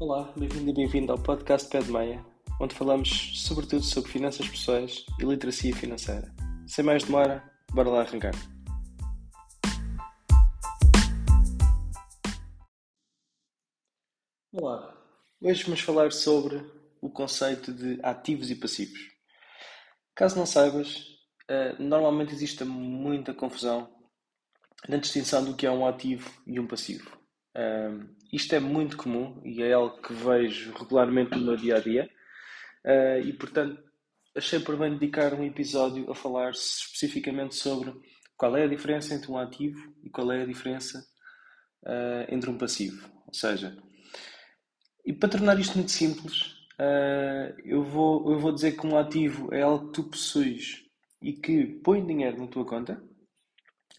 Olá, bem-vindo e bem-vindo ao podcast Pé de Meia, onde falamos sobretudo sobre finanças pessoais e literacia financeira. Sem mais demora, bora lá arrancar. Olá, hoje vamos falar sobre o conceito de ativos e passivos. Caso não saibas, eh, normalmente existe muita confusão na distinção do que é um ativo e um passivo. Uh, isto é muito comum e é algo que vejo regularmente no meu dia a dia, uh, e portanto achei por bem dedicar um episódio a falar especificamente sobre qual é a diferença entre um ativo e qual é a diferença uh, entre um passivo. Ou seja, e para tornar isto muito simples, eu, vou, eu vou dizer que um ativo é algo que tu possuis e que põe dinheiro na tua conta,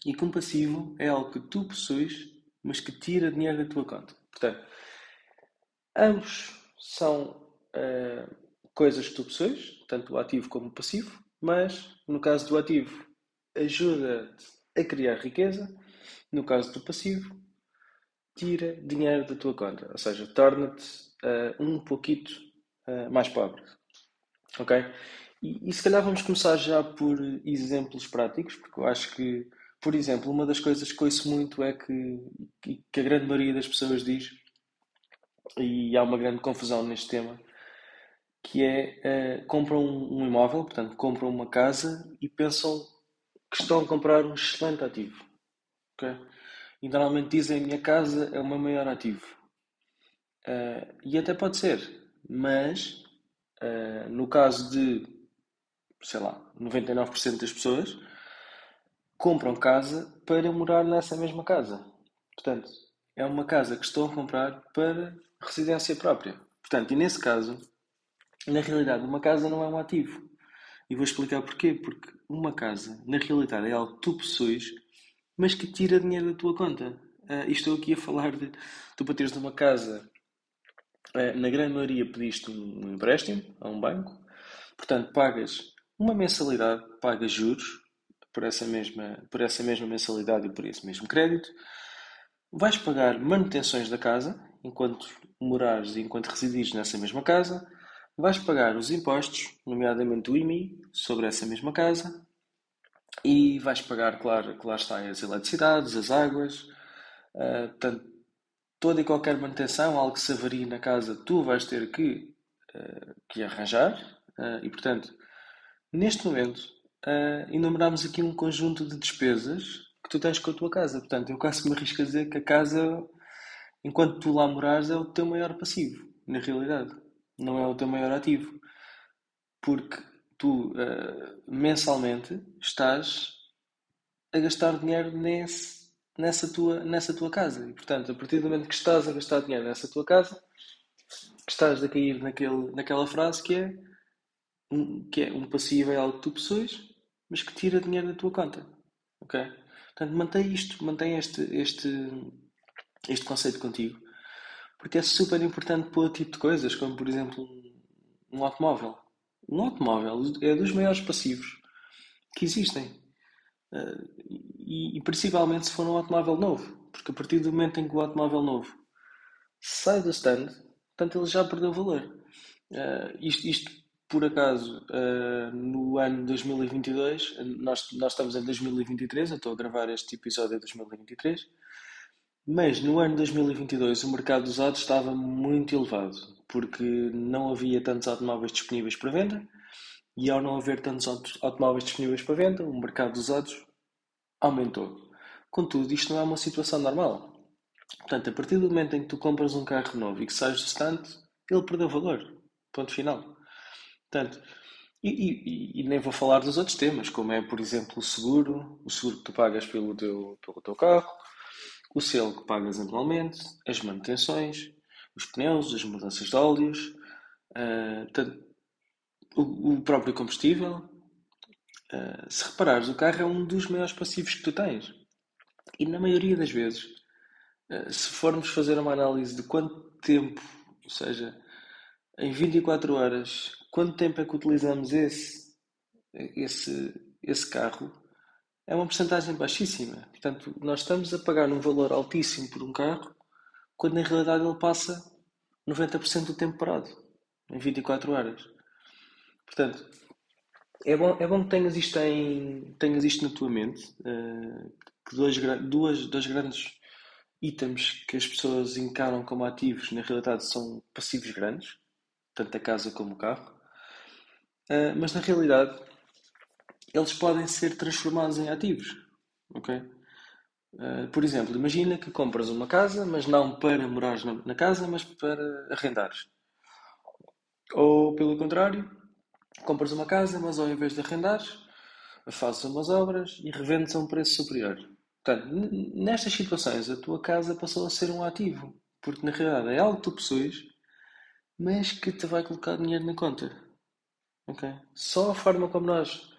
e que um passivo é algo que tu possuis mas que tira dinheiro da tua conta. Portanto, ambos são uh, coisas que tu possuis, tanto o ativo como o passivo, mas no caso do ativo, ajuda-te a criar riqueza, no caso do passivo, tira dinheiro da tua conta, ou seja, torna-te uh, um pouquito uh, mais pobre. Ok? E, e se calhar vamos começar já por exemplos práticos, porque eu acho que por exemplo, uma das coisas que ouço muito é que, que a grande maioria das pessoas diz, e há uma grande confusão neste tema, que é uh, compram um, imóvel, portanto, compram uma casa e pensam que estão a comprar um excelente ativo. Okay? E normalmente dizem minha casa é o meu maior ativo. Uh, e até pode ser, mas uh, no caso de, sei lá, 99% das pessoas, compram casa para morar nessa mesma casa. Portanto, é uma casa que estão a comprar para residência própria. Portanto, e nesse caso, na realidade, uma casa não é um ativo. E vou explicar porquê. Porque uma casa, na realidade, é algo que tu possuis, mas que tira dinheiro da tua conta. Uh, e estou aqui a falar de tu para teres uma casa, uh, na grande maioria pediste um empréstimo a um banco, portanto pagas uma mensalidade, pagas juros, por essa mesma, por essa mesma mensalidade e por esse mesmo crédito. Vais pagar manutenções da casa enquanto morares e enquanto residires nessa mesma casa. Vais pagar os impostos, nomeadamente o IMI, sobre essa mesma casa. E vais pagar, claro, lá está as eletricidades, as águas, uh, portanto, toda e qualquer manutenção, algo que se avarie na casa, tu vais ter que, uh, que arranjar. Uh, e, portanto, neste momento, uh, enumerámos aqui um conjunto de despesas que tu tens com a tua casa. Portanto, eu quase me arrisco a dizer que a casa, enquanto tu lá morares, é o teu maior passivo, na realidade. Não é o teu maior ativo. Porque tu, uh, mensalmente, estás a gastar dinheiro nesse, nessa, tua, nessa tua casa. E, portanto, a partir do momento que estás a gastar dinheiro nessa tua casa, estás a cair naquele, naquela frase que é um, que é um passivo é algo que tu possuis, mas que tira dinheiro da tua conta. Ok? Portanto, mantém isto, mantém este, este, este conceito contigo. Porque é super importante para outro tipo de coisas, como por exemplo um, automóvel. Um automóvel é dos maiores passivos que existem. Uh, e, e, principalmente se for um automóvel novo. Porque a partir do momento em que o automóvel novo sai do stand, portanto ele já perdeu valor. Uh, isto, isto por acaso, uh, no ano 2022, nós, nós estamos em 2023, eu estou a gravar este episódio em 2023, mas no ano 2022 o mercado dos usados estava muito elevado, porque não havia tantos automóveis disponíveis para venda, e ao não haver tantos automóveis disponíveis para venda, o mercado dos usados aumentou. Contudo, isto não é uma situação normal. Portanto, a partir do momento em que tu compras um carro novo e que sais do stand, ele perdeu valor. Ponto final. Portanto, e, e, e, nem vou falar dos outros temas, como é, por exemplo, o seguro, o seguro que tu pagas pelo teu, pelo teu carro, o selo que pagas anualmente, as manutenções, os pneus, as mudanças de óleos, uh, o, o, próprio combustível. Uh, se reparares, o carro é um dos maiores passivos que tu tens. E na maioria das vezes, uh, se formos fazer uma análise de quanto tempo, ou seja, em 24 horas, quanto tempo é que utilizamos esse, esse, esse carro? É uma porcentagem baixíssima. Portanto, nós estamos a pagar um valor altíssimo por um carro, quando na realidade ele passa 90% do tempo parado, em 24 horas. Portanto, é bom, é bom que tenhas isto, em, tenhas isto na tua mente, uh, que dois, duas, dois grandes itens que as pessoas encaram como ativos, na realidade são passivos grandes, tanto a casa como o carro, uh, mas na realidade eles podem ser transformados em ativos, ok? Uh, por exemplo, imagina que compras uma casa, mas não para morar na, na casa, mas para arrendares. Ou, pelo contrário, compras uma casa, mas ao invés de arrendares, fazes umas obras e revendes a um preço superior. Portanto, nestas situações, a tua casa passou a ser um ativo, porque na realidade é algo que tu possuis, mas que te vai colocar dinheiro na conta. Só a forma como nós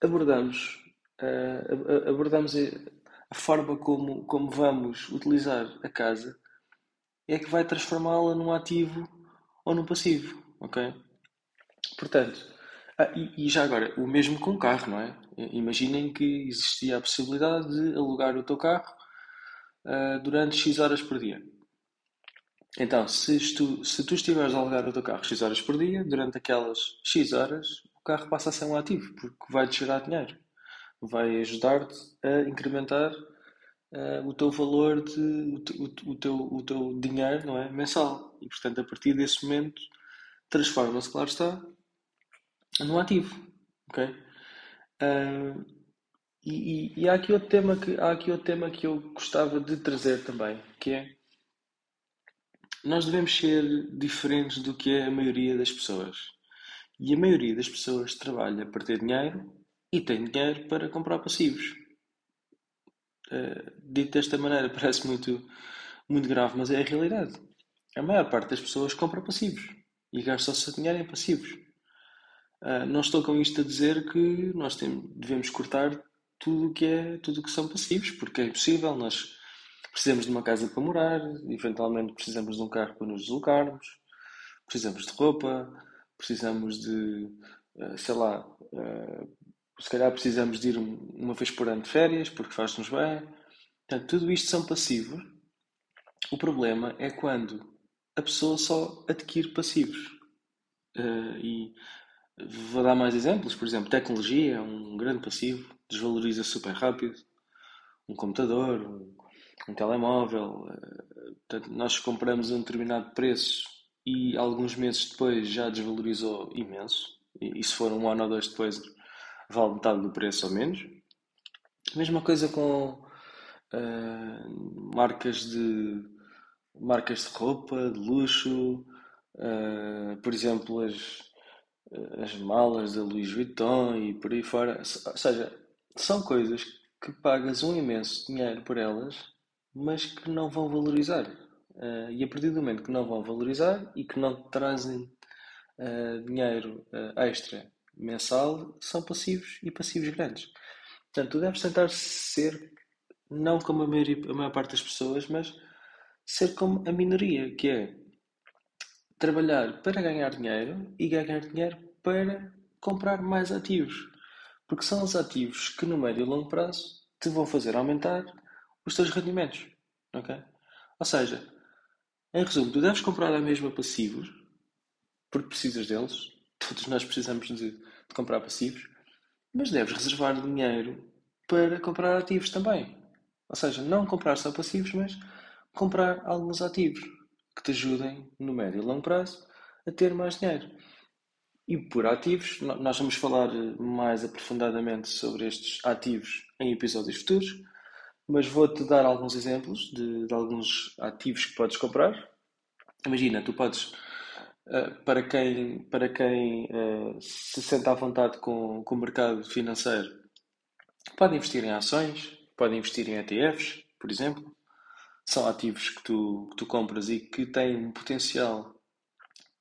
abordamos, uh, abordamos a forma como, como vamos utilizar a casa é que vai transformá-la num ativo ou num passivo, ok? Portanto, ah, e, e, já agora, o mesmo com o carro, não é? Imaginem que existia a possibilidade de alugar o teu carro uh, durante X horas por dia. Então, se tu, se tu estiveres a alugar o teu carro X horas por dia, durante aquelas X horas, o carro passa a ser um ativo, porque vai-te gerar dinheiro vai ajudar-te a incrementar uh, o teu valor, de, o, o, teu, o teu dinheiro não é? mensal. E, portanto, a partir desse momento, transforma-se, claro está, num ativo. ok Uh, e, e, e, há, aqui outro tema que, há aqui outro tema que eu gostava de trazer também, que é nós devemos ser diferentes do que é a maioria das pessoas. E a maioria das pessoas trabalha para ter dinheiro e tem dinheiro para comprar passivos. Uh, dito desta maneira parece muito, muito grave, mas é a realidade. A maior parte das pessoas compra passivos e gasta o seu dinheiro em passivos. Uh, não estou com isto a dizer que nós temos, devemos cortar tudo que é tudo que são passivos, porque é impossível. Nós precisamos de uma casa para morar, eventualmente precisamos de um carro para nos deslocarmos, precisamos de roupa, precisamos de, uh, sei lá, uh, se calhar precisamos de ir uma vez por ano de férias porque faz-nos bem. Portanto, tudo isto são passivos. O problema é quando a pessoa só adquire passivos. Uh, e vou dar mais exemplos. Por exemplo, tecnologia é um grande passivo, desvaloriza super rápido. Um computador, um, um telemóvel. Uh, portanto, nós compramos a um determinado preço e alguns meses depois já desvalorizou imenso. E, e se for um ano ou dois depois, vale metade do preço ou menos. Mesma coisa com uh, marcas de marcas de roupa, de luxo, uh, por exemplo, as, as malas da Louis Vuitton e por aí fora. Ou seja, são coisas que pagas um imenso dinheiro por elas, mas que não vão valorizar. Uh, e a partir do momento que não vão valorizar e que não trazem uh, dinheiro uh, extra mensal são passivos e passivos grandes. Portanto, tu deves tentar ser, não como a, a maior parte das pessoas, mas ser como a minoria, que é trabalhar para ganhar dinheiro e ganhar dinheiro para comprar mais ativos. Porque são os ativos que no médio e longo prazo te vão fazer aumentar os teus rendimentos. ok? Ou seja, em resumo, tu deves comprar a mesma passivos porque precisas deles. Todos nós precisamos de de comprar passivos, mas deves reservar dinheiro para comprar ativos também. Ou seja, não comprar só passivos, mas comprar alguns ativos que te ajudem no médio e longo prazo a ter mais dinheiro. E por ativos, nós vamos falar mais aprofundadamente sobre estes ativos em episódios futuros, mas vou-te dar alguns exemplos de, de, alguns ativos que podes comprar. Imagina, tu podes eh, para quem, para quem uh, se sente à vontade com, com o mercado financeiro, pode investir em ações, pode investir em ETFs, por exemplo. São ativos que tu, que tu compras e que têm um potencial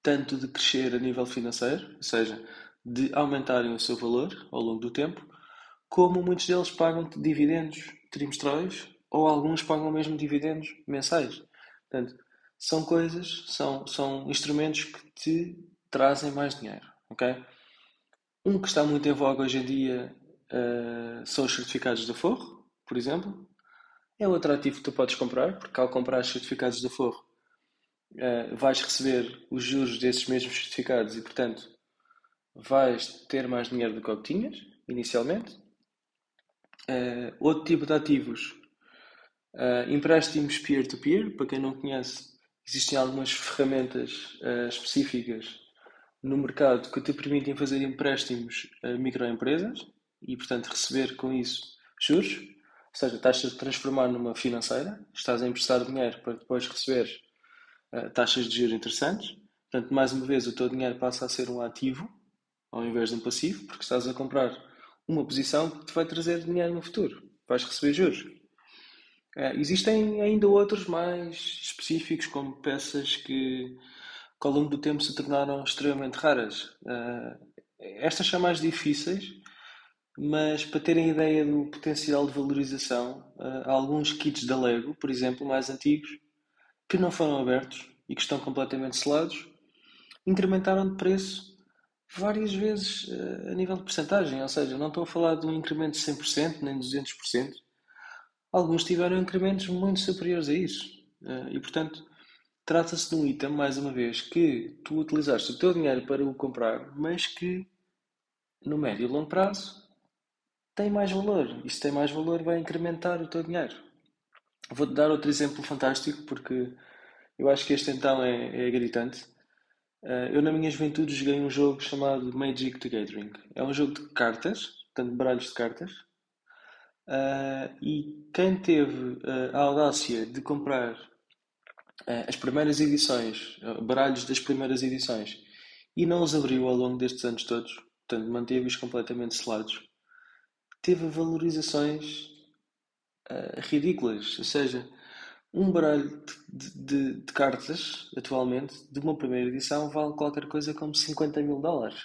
tanto de crescer a nível financeiro, ou seja, de aumentarem o seu valor ao longo do tempo, como muitos deles pagam dividendos trimestrais ou alguns pagam mesmo dividendos mensais. Portanto, são coisas, são, são instrumentos que te trazem mais dinheiro, ok? Um que está muito em voga hoje em dia uh, são os certificados de forro, por exemplo. É outro ativo que tu podes comprar, porque ao comprar os certificados de forro, uh, vais receber os juros desses mesmos certificados e, portanto, vais ter mais dinheiro do que o que tinhas inicialmente. Uh, outro tipo de ativos, uh, empréstimos peer-to-peer, para quem não conhece, existem algumas ferramentas específicas no mercado que te permitem fazer empréstimos a microempresas e, portanto, receber com isso juros. Ou seja, estás a transformar numa financeira, estás a emprestar dinheiro para depois receber uh, taxas de juros interessantes. Portanto, mais uma vez, o teu dinheiro passa a ser um ativo ao invés de um passivo, porque estás a comprar uma posição que te vai trazer dinheiro no futuro. Vais receber juros. Uh, existem ainda outros mais específicos, como peças que que ao longo do tempo se tornaram extremamente raras. Uh, estas são mais difíceis, mas para terem ideia do potencial de valorização, uh, há alguns kits da Lego, por exemplo, mais antigos, que não foram abertos e que estão completamente selados, incrementaram de preço várias vezes uh, a nível de porcentagem, ou seja, não estou a falar de um incremento de 100% nem de 200%. Alguns tiveram incrementos muito superiores a isso. e, portanto, Trata-se de um item, mais uma vez, que tu utilizaste o teu dinheiro para o comprar, mas que no médio e longo prazo tem mais valor. E se tem mais valor, vai incrementar o teu dinheiro. Vou-te dar outro exemplo fantástico, porque eu acho que este então é, é gritante. Uh, eu, na minha juventude, joguei um jogo chamado Magic the Gathering. É um jogo de cartas, portanto, baralhos de cartas. Uh, e quem teve uh, a audácia de comprar eh, as primeiras edições, eh, baralhos das primeiras edições, e não os abriu ao longo destes anos todos, portanto manteve-os completamente selados, teve valorizações ridículas. Ou seja, um baralho de, de, de, cartas, atualmente, de uma primeira edição, vale qualquer coisa como 50 mil dólares,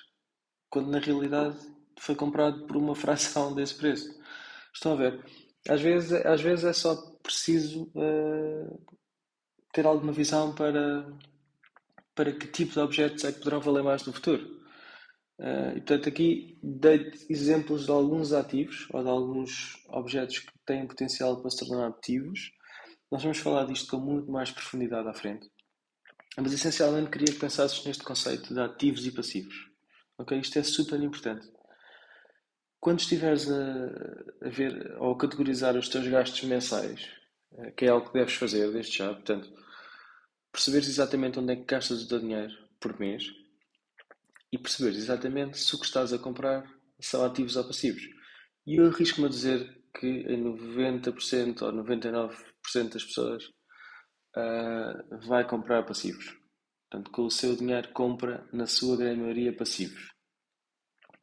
quando na realidade foi comprado por uma fração desse preço. Estão a ver? Às vezes, às vezes é só preciso uh, ter alguma visão para, para que tipo de objetos é que poderão valer mais no futuro. Uh, e portanto, aqui dei exemplos de alguns ativos ou de alguns objetos que têm potencial para se tornar ativos. Nós vamos falar disto com muito mais profundidade à frente. Mas essencialmente queria que pensasses neste conceito de ativos e passivos. Ok? Isto é super importante. Quando estiveres a, a ver ou a categorizar os teus gastos mensais, eh, que é algo que deves fazer desde já, portanto, perceberes exatamente onde é que gastas o teu dinheiro por mês e perceberes exatamente se o que estás a comprar são ativos ou passivos. E eu arrisco-me a dizer que em 90% ou 99% das pessoas uh, vai comprar passivos. Portanto, com o seu dinheiro compra, na sua grande maioria, passivos.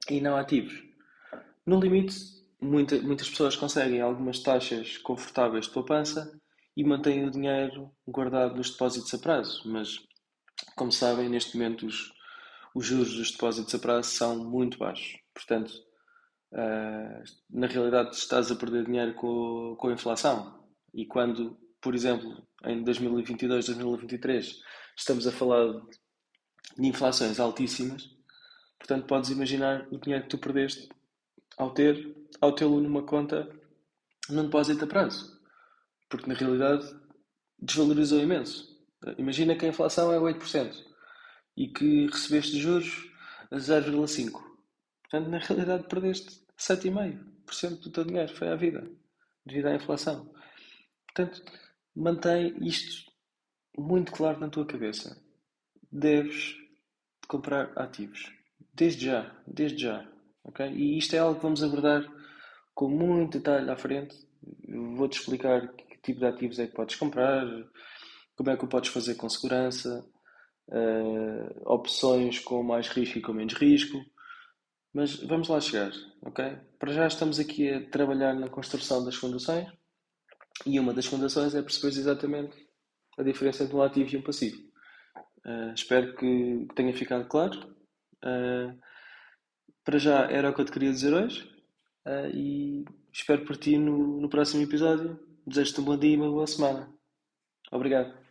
E não ativos. No limite, muita, muitas pessoas conseguem algumas taxas confortáveis de poupança e mantêm o dinheiro guardado nos depósitos a prazo. Mas, como sabem, neste momento os, os juros dos depósitos a prazo são muito baixos. Portanto, uh, na realidade, estás a perder dinheiro com, com a inflação. E quando, por exemplo, em 2022, 2023, estamos a falar de inflações altíssimas, portanto, podes imaginar o dinheiro que tu perdeste ao ter ao tê-lo numa conta num depósito a prazo porque na realidade desvalorizou imenso. Imagina que a inflação é 8% e que recebeste juros a 0,5%. Portanto, na realidade, perdeste 7,5% do teu dinheiro. Foi à vida, devido à inflação. Portanto, mantém isto muito claro na tua cabeça. Deves comprar ativos. Desde já, desde já. Okay? E isto é algo que vamos abordar com muito detalhe à frente. Vou-te explicar que tipo de ativos é que podes comprar, como é que o podes fazer com segurança, uh, opções com mais risco e com menos risco. Mas vamos lá chegar, ok? Para já estamos aqui a trabalhar na construção das fundações e uma das fundações é perceber exatamente a diferença entre um ativo e um passivo. Uh, espero que tenha ficado claro. Uh, para já era o que eu te queria dizer hoje uh, e espero por ti no, no próximo episódio. Desejo-te um bom dia e uma boa semana. Obrigado.